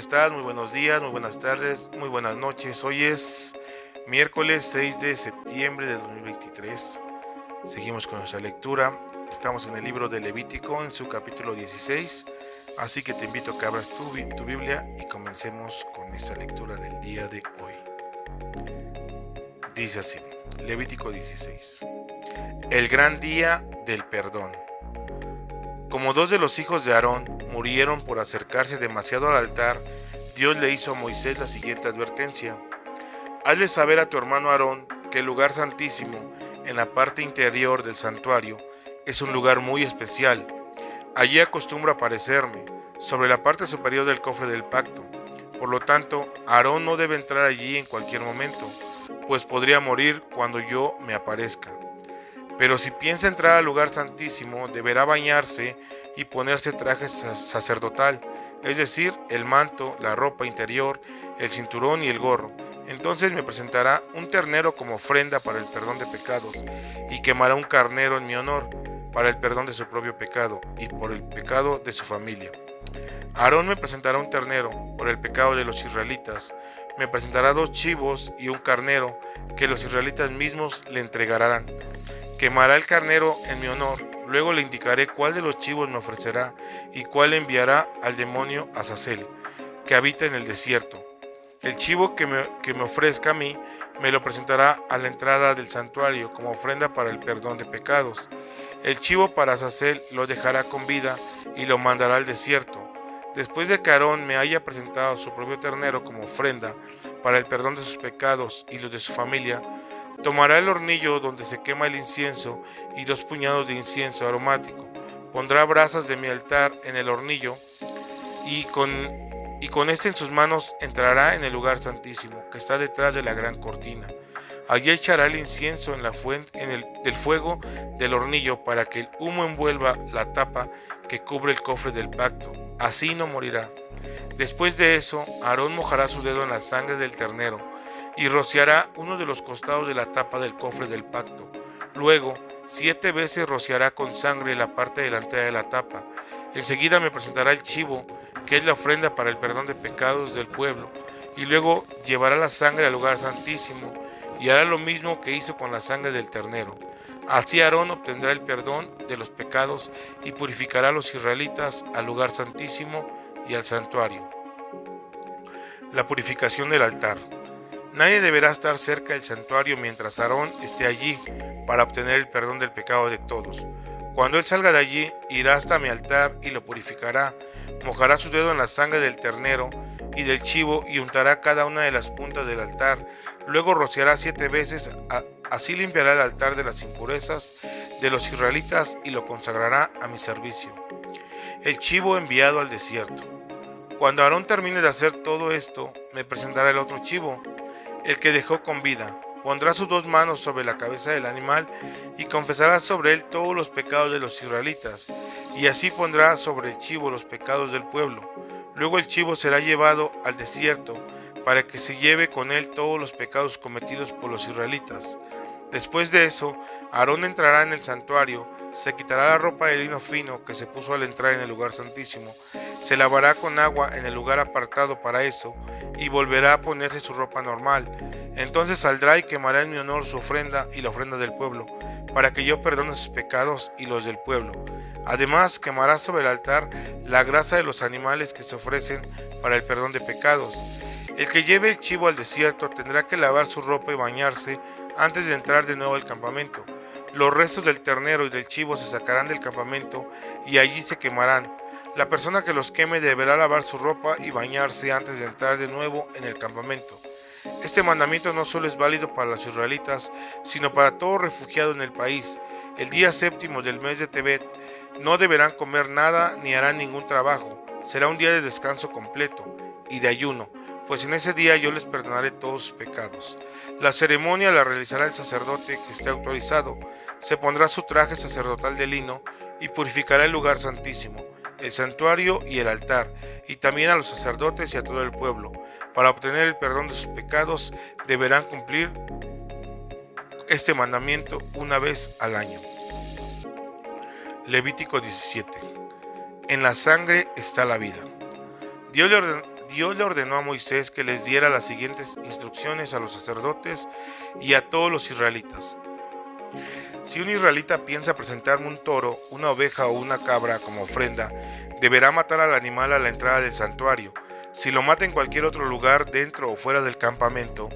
Hola, ¿cómo estás? Muy buenos días, muy buenas tardes, muy buenas noches. Hoy es miércoles 6 de septiembre de 2023. Seguimos con nuestra lectura. Estamos en el libro de Levítico, en su capítulo 16. Así que te invito a que abras tu, tu Biblia y comencemos con esta lectura del día de hoy. Dice así, Levítico 16. El gran día del perdón. Como dos de los hijos de Aarón murieron por acercarse demasiado al altar, Dios le hizo a Moisés la siguiente advertencia. Hazle saber a tu hermano Aarón que el lugar santísimo, en la parte interior del santuario, es un lugar muy especial. Allí acostumbro aparecerme, sobre la parte superior del cofre del pacto. Por lo tanto, Aarón no debe entrar allí en cualquier momento, pues podría morir cuando yo me aparezca. Pero si piensa entrar al lugar santísimo, deberá bañarse y ponerse traje sacerdotal, es decir, el manto, la ropa interior, el cinturón y el gorro. Entonces me presentará un ternero como ofrenda para el perdón de pecados y quemará un carnero en mi honor para el perdón de su propio pecado y por el pecado de su familia. Aarón me presentará un ternero por el pecado de los israelitas. Me presentará dos chivos y un carnero que los israelitas mismos le entregarán Quemará el carnero en mi honor, luego le indicaré cuál de los chivos me ofrecerá y cuál enviará al demonio Azazel, que habita en el desierto. El chivo que me, que me ofrezca a mí me lo presentará a la entrada del santuario como ofrenda para el perdón de pecados. El chivo para Azazel lo dejará con vida y lo mandará al desierto. Después de que Aarón me haya presentado su propio ternero como ofrenda para el perdón de sus pecados y los de su familia, Tomará el hornillo donde se quema el incienso y dos puñados de incienso aromático. Pondrá brasas de mi altar en el hornillo y con, y con este en sus manos entrará en el lugar santísimo que está detrás de la gran cortina. Allí echará el incienso en la fuente en el, del fuego del hornillo para que el humo envuelva la tapa que cubre el cofre del pacto. Así no morirá. Después de eso, Aarón mojará su dedo en la sangre del ternero y rociará uno de los costados de la tapa del cofre del pacto. Luego, siete veces rociará con sangre la parte delantera de la tapa. Enseguida me presentará el chivo, que es la ofrenda para el perdón de pecados del pueblo, y luego llevará la sangre al lugar santísimo, y hará lo mismo que hizo con la sangre del ternero. Así Aarón obtendrá el perdón de los pecados y purificará a los israelitas al lugar santísimo y al santuario. La purificación del altar. Nadie deberá estar cerca del santuario mientras Aarón esté allí para obtener el perdón del pecado de todos. Cuando él salga de allí, irá hasta mi altar y lo purificará, mojará su dedo en la sangre del ternero y del chivo y untará cada una de las puntas del altar. Luego rociará siete veces, así limpiará el altar de las impurezas de los israelitas y lo consagrará a mi servicio. El chivo enviado al desierto. Cuando Aarón termine de hacer todo esto, me presentará el otro chivo el que dejó con vida. Pondrá sus dos manos sobre la cabeza del animal y confesará sobre él todos los pecados de los israelitas, y así pondrá sobre el chivo los pecados del pueblo. Luego el chivo será llevado al desierto para que se lleve con él todos los pecados cometidos por los israelitas. Después de eso, Aarón entrará en el santuario, se quitará la ropa de lino fino que se puso al entrar en el lugar santísimo, se lavará con agua en el lugar apartado para eso, y volverá a ponerse su ropa normal. Entonces saldrá y quemará en mi honor su ofrenda y la ofrenda del pueblo, para que yo perdone sus pecados y los del pueblo. Además quemará sobre el altar la grasa de los animales que se ofrecen para el perdón de pecados. El que lleve el chivo al desierto tendrá que lavar su ropa y bañarse antes de entrar de nuevo al campamento. Los restos del ternero y del chivo se sacarán del campamento y allí se quemarán. La persona que los queme deberá lavar su ropa y bañarse antes de entrar de nuevo en el campamento. Este mandamiento no solo es válido para los israelitas, sino para todo refugiado en el país. El día séptimo del mes de Tebet No deberán comer nada ni harán ningún trabajo. Será un día de descanso completo y de ayuno, pues en ese día yo les perdonaré todos sus pecados. La ceremonia la realizará el sacerdote que esté autorizado. Se pondrá su traje sacerdotal de lino y purificará el lugar santísimo, el santuario y el altar, y también a los sacerdotes y a todo el pueblo. Para obtener el perdón de sus pecados deberán cumplir este mandamiento una vez al año. Levítico 17. En la sangre está la vida. Dios le, ordenó, a Moisés que les diera las siguientes instrucciones a los sacerdotes y a todos los israelitas. Si un israelita piensa presentarme un toro, una oveja o una cabra como ofrenda, deberá matar al animal a la entrada del santuario. Si lo mata en cualquier otro lugar dentro o fuera del campamento,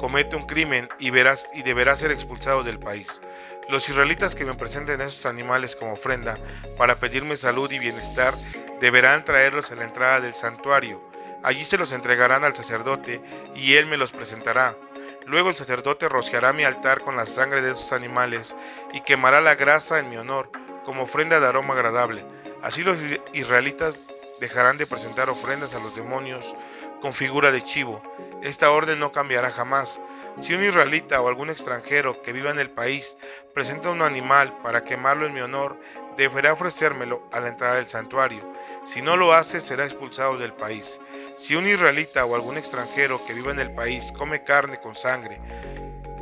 comete un crimen y, deberá ser expulsado del país. Los israelitas que me presenten esos animales como ofrenda para pedirme salud y bienestar deberán traerlos a la entrada del santuario. Allí se los entregarán al sacerdote y él me los presentará. Luego el sacerdote rociará mi altar con la sangre de esos animales y quemará la grasa en mi honor como ofrenda de aroma agradable. Así los israelitas dejarán de presentar ofrendas a los demonios con figura de chivo. Esta orden no cambiará jamás. Si un israelita o algún extranjero que viva en el país presenta un animal para quemarlo en mi honor, deberá ofrecérmelo a la entrada del santuario. Si no lo hace, será expulsado del país. Si un israelita o algún extranjero que viva en el país come carne con sangre,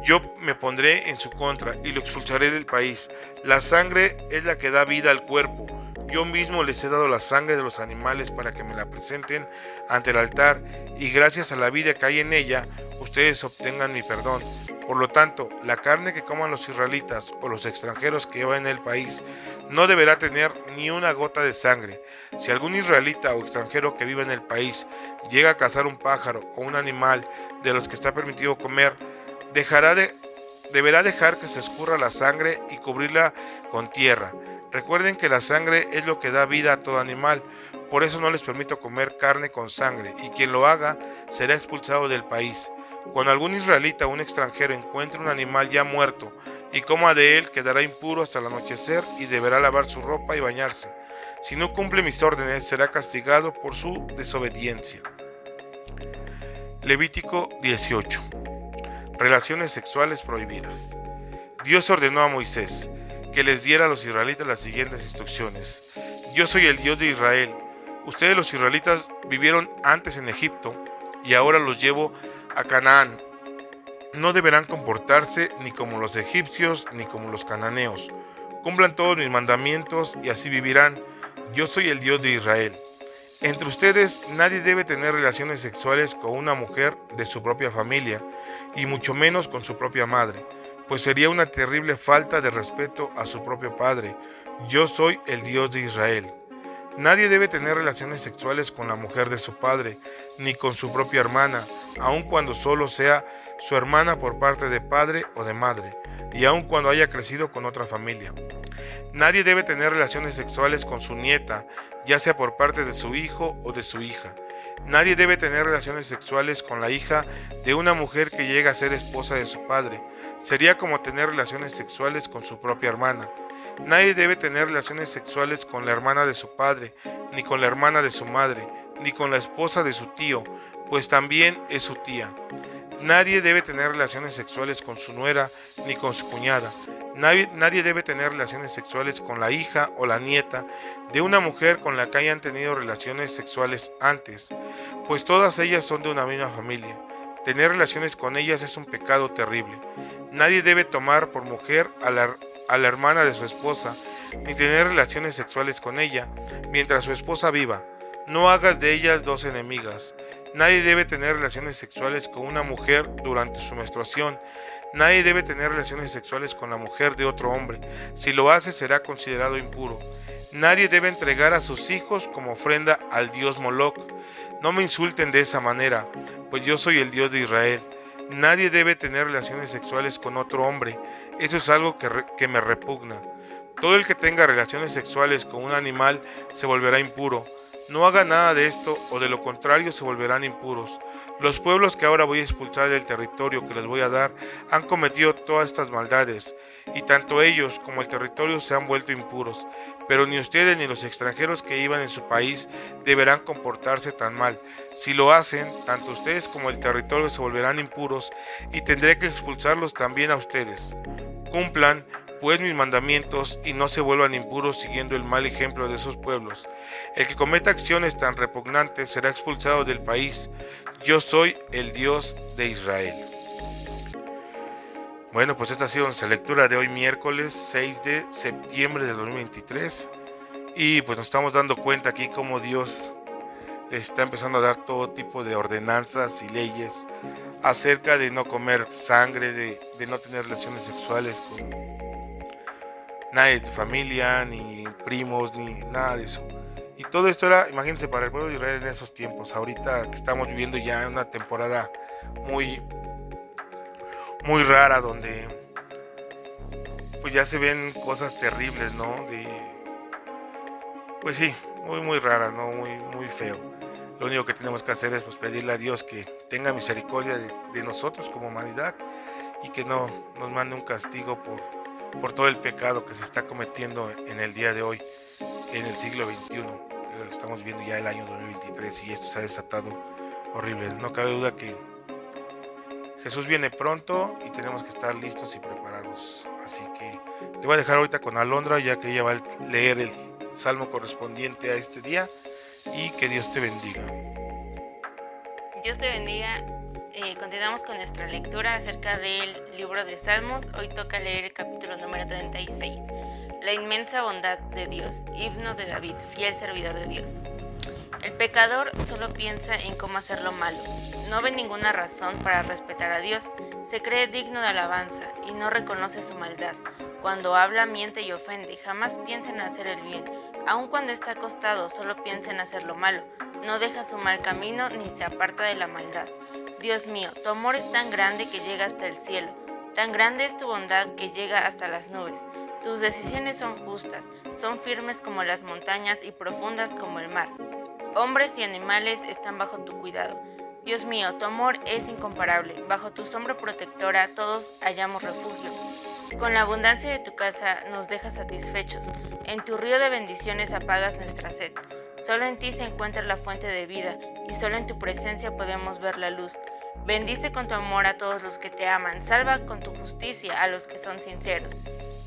yo me pondré en su contra y lo expulsaré del país. La sangre es la que da vida al cuerpo. Yo mismo les he dado la sangre de los animales para que me la presenten ante el altar y gracias a la vida que hay en ella, ustedes obtengan mi perdón. Por lo tanto, la carne que coman los israelitas o los extranjeros que llevan en el país no deberá tener ni una gota de sangre. Si algún israelita o extranjero que viva en el país llega a cazar un pájaro o un animal de los que está permitido comer, dejará de, deberá dejar que se escurra la sangre y cubrirla con tierra. Recuerden que la sangre es lo que da vida a todo animal, por eso no les permito comer carne con sangre, y quien lo haga será expulsado del país. Cuando algún israelita o un extranjero encuentre un animal ya muerto y coma de él, quedará impuro hasta el anochecer y deberá lavar su ropa y bañarse. Si no cumple mis órdenes, será castigado por su desobediencia. Levítico 18. Relaciones sexuales prohibidas. Dios ordenó a Moisés, que les diera a los israelitas las siguientes instrucciones. Yo soy el Dios de Israel. Ustedes los israelitas vivieron antes en Egipto y ahora los llevo a Canaán. No deberán comportarse ni como los egipcios ni como los cananeos. Cumplan todos mis mandamientos y así vivirán. Yo soy el Dios de Israel. Entre ustedes nadie debe tener relaciones sexuales con una mujer de su propia familia y mucho menos con su propia madre pues sería una terrible falta de respeto a su propio Padre. Yo soy el Dios de Israel. Nadie debe tener relaciones sexuales con la mujer de su padre, ni con su propia hermana, aun cuando solo sea su hermana por parte de padre o de madre, y aun cuando haya crecido con otra familia. Nadie debe tener relaciones sexuales con su nieta, ya sea por parte de su hijo o de su hija. Nadie debe tener relaciones sexuales con la hija de una mujer que llega a ser esposa de su padre. Sería como tener relaciones sexuales con su propia hermana. Nadie debe tener relaciones sexuales con la hermana de su padre, ni con la hermana de su madre, ni con la esposa de su tío, pues también es su tía. Nadie debe tener relaciones sexuales con su nuera, ni con su cuñada. Nadie, nadie, debe tener relaciones sexuales con la hija o la nieta de una mujer con la que hayan tenido relaciones sexuales antes, pues todas ellas son de una misma familia. Tener relaciones con ellas es un pecado terrible. Nadie debe tomar por mujer a la, a la hermana de su esposa, ni tener relaciones sexuales con ella mientras su esposa viva. No hagas de ellas dos enemigas. Nadie debe tener relaciones sexuales con una mujer durante su menstruación Nadie debe tener relaciones sexuales con la mujer de otro hombre. Si lo hace será considerado impuro. Nadie debe entregar a sus hijos como ofrenda al dios Moloch. No me insulten de esa manera, pues yo soy el Dios de Israel. Nadie debe tener relaciones sexuales con otro hombre. Eso es algo que, que me repugna. Todo el que tenga relaciones sexuales con un animal se volverá impuro. No hagan nada de esto o de lo contrario se volverán impuros. Los pueblos que ahora voy a expulsar del territorio que les voy a dar han cometido todas estas maldades, y tanto ellos como el territorio se han vuelto impuros. Pero ni ustedes ni los extranjeros que iban en su país deberán comportarse tan mal. Si lo hacen, tanto ustedes como el territorio se volverán impuros y tendré que expulsarlos también a ustedes. Cumplan pues mis mandamientos y no se vuelvan impuros siguiendo el mal ejemplo de esos pueblos. El que cometa acciones tan repugnantes será expulsado del país. Yo soy el Dios de Israel. Bueno, pues esta ha sido nuestra lectura de hoy miércoles 6 de septiembre de 2023. Y pues nos estamos dando cuenta aquí cómo Dios está empezando a dar todo tipo de ordenanzas y leyes acerca de no comer sangre, de, de no tener relaciones sexuales con nadie de familia, ni primos, ni nada de eso. Y todo esto era, imagínense, para el pueblo de Israel en esos tiempos, ahorita que estamos viviendo ya una temporada muy, muy rara donde pues ya se ven cosas terribles, ¿no? Pues sí, muy, muy rara, ¿no? Muy, muy feo. Lo único que tenemos que hacer es pues, pedirle a Dios que tenga misericordia de nosotros como humanidad y que no nos mande un castigo por, por todo el pecado que se está cometiendo en el día de hoy, en el siglo XXI. Estamos viendo ya el año 2023 y esto se ha desatado horrible. No cabe duda que Jesús viene pronto y tenemos que estar listos y preparados. Así que te voy a dejar ahorita con Alondra ya que ella va a leer el salmo correspondiente a este día y que Dios te bendiga. Dios te bendiga eh, continuamos con nuestra lectura acerca del libro de Salmos. Hoy toca leer el capítulo número 36. La inmensa bondad de Dios, himno de David, fiel servidor de Dios. El pecador solo piensa en cómo hacer lo malo. No ve ninguna razón para respetar a Dios. Se cree digno de alabanza y no reconoce su maldad. Cuando habla, miente y ofende. Jamás piensa en hacer el bien. Aun cuando está acostado, solo piensa en hacer lo malo. No deja su mal camino ni se aparta de la maldad. Dios mío, tu amor es tan grande que llega hasta el cielo, tan grande es tu bondad que llega hasta las nubes. Tus decisiones son justas, son firmes como las montañas y profundas como el mar. Hombres y animales están bajo tu cuidado. Dios mío, tu amor es incomparable. Bajo tu sombra protectora todos hallamos refugio. Con la abundancia de tu casa nos dejas satisfechos. En tu río de bendiciones apagas nuestra sed. Solo en ti se encuentra la fuente de vida y solo en tu presencia podemos ver la luz. Bendice con tu amor a todos los que te aman, salva con tu justicia a los que son sinceros.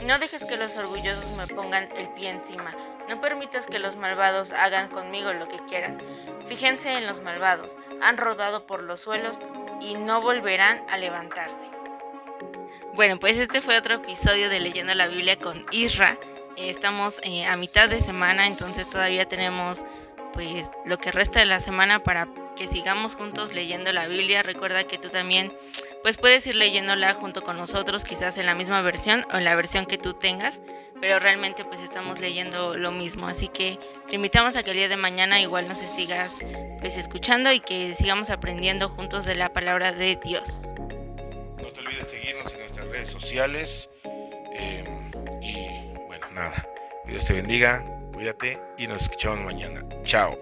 No dejes que los orgullosos me pongan el pie encima, no permitas que los malvados hagan conmigo lo que quieran. Fíjense en los malvados, han rodado por los suelos y no volverán a levantarse. Bueno, pues este fue otro episodio de Leyendo la Biblia con Isra. Estamos eh, a mitad de semana, entonces todavía tenemos pues lo que resta de la semana para que sigamos juntos leyendo la Biblia. Recuerda que tú también pues puedes ir leyéndola junto con nosotros, quizás en la misma versión o en la versión que tú tengas, pero realmente pues estamos leyendo lo mismo, así que te invitamos a que el día de mañana igual nos sigas pues escuchando y que sigamos aprendiendo juntos de la palabra de Dios. No te olvides seguirnos en nuestras redes sociales eh, y nada, Dios te bendiga, cuídate y nos escuchamos mañana. Chao.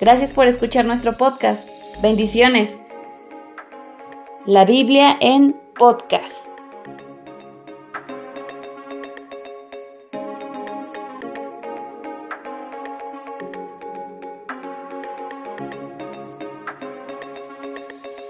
Gracias por escuchar nuestro podcast. Bendiciones. La Biblia en podcast.